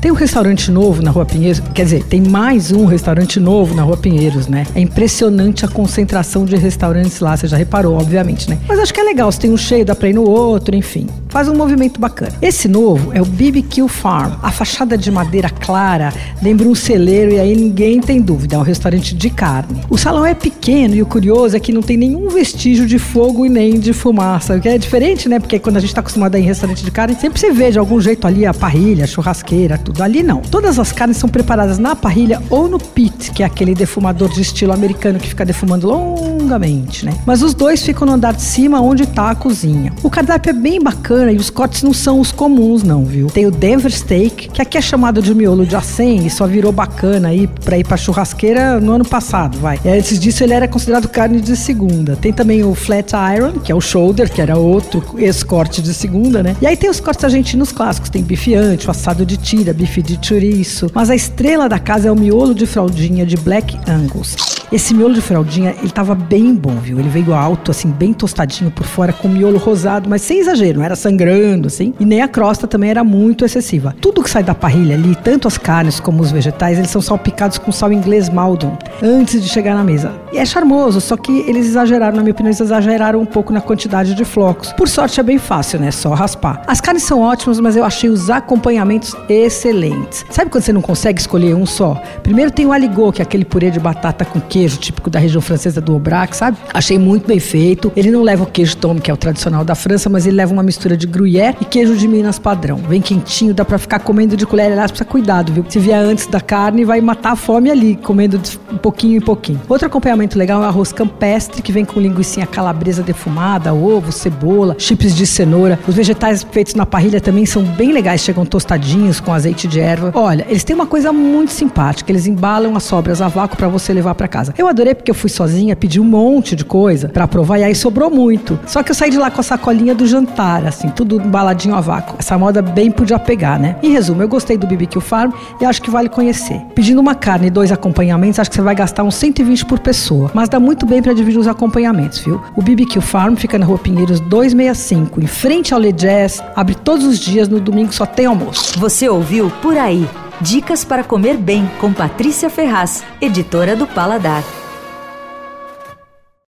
Tem um restaurante novo na Rua Pinheiros, quer dizer, tem mais um restaurante novo na Rua Pinheiros, né? É impressionante a concentração de restaurantes lá, você já reparou, obviamente, né? Mas acho que é legal, se tem um cheio, dá pra ir no outro, enfim. Faz um movimento bacana. Esse novo é o BBQ Farm. A fachada de madeira clara lembra um celeiro e aí ninguém tem dúvida, é um restaurante de carne. O salão é pequeno e o curioso é que não tem nenhum vestígio de fogo e nem de fumaça, o que é diferente, né? Porque quando a gente tá acostumado a ir em restaurante de carne, sempre você vê de algum jeito ali a parrilha, a churrasqueira, tudo. Ali não. Todas as carnes são preparadas na parrilha ou no pit, que é aquele defumador de estilo americano que fica defumando longamente, né? Mas os dois ficam no andar de cima onde tá a cozinha. O cardápio é bem bacana e os cortes não são os comuns, não, viu? Tem o Denver Steak, que aqui é chamado de miolo de acém e só virou bacana aí pra ir pra churrasqueira no ano passado, vai. E antes disso ele era considerado carne de segunda. Tem também o Flat Iron, que é o shoulder, que era outro ex-corte de segunda, né? E aí tem os cortes argentinos clássicos, tem bife ancho, assado de tira, bife de chouriço. Mas a estrela da casa é o miolo de fraldinha de Black Angus. Esse miolo de fraldinha, ele tava bem bom, viu? Ele veio alto, assim, bem tostadinho por fora, com miolo rosado, mas sem exagero, não era sangrando, assim. E nem a crosta também era muito excessiva. Tudo que sai da parrilha ali, tanto as carnes como os vegetais, eles são salpicados com sal inglês Maldon, antes de chegar na mesa. E é charmoso, só que eles exageraram, na minha opinião, eles exageraram um pouco na quantidade de flocos. Por sorte é bem fácil, né? Só raspar. As carnes são ótimas, mas eu achei os acompanhamentos excelentes. Sabe quando você não consegue escolher um só? Primeiro tem o aligot, que é aquele purê de batata com queijo, típico da região francesa do Aubrac, sabe? Achei muito bem feito. Ele não leva o queijo tome, que é o tradicional da França, mas ele leva uma mistura de gruyère e queijo de Minas padrão. Vem quentinho, dá pra ficar comendo de colher. Aliás, precisa cuidado, viu? Se vier antes da carne, vai matar a fome ali, comendo de um pouquinho em pouquinho. Outro acompanhamento legal é o arroz campestre, que vem com linguiça calabresa defumada, ovo, cebola, chips de cenoura. Os vegetais feitos na parrilha também são bem legais, chegam tostadinhos com azeite de erva. Olha, eles têm uma coisa muito simpática, eles embalam as sobras a vácuo para você levar para casa. Eu adorei porque eu fui sozinha, pedi um monte de coisa para provar e aí sobrou muito. Só que eu saí de lá com a sacolinha do jantar, assim, tudo embaladinho a vácuo. Essa moda bem podia pegar, né? Em resumo, eu gostei do BBQ Farm e acho que vale conhecer. Pedindo uma carne e dois acompanhamentos, acho que você vai gastar uns 120 por pessoa, mas dá muito bem para dividir os acompanhamentos, viu? O BBQ Farm fica na Rua Pinheiros 265, em frente ao Le Jazz, abre todos os dias, no domingo só tem almoço. Você ouviu Por Aí. Dicas para comer bem com Patrícia Ferraz, editora do Paladar.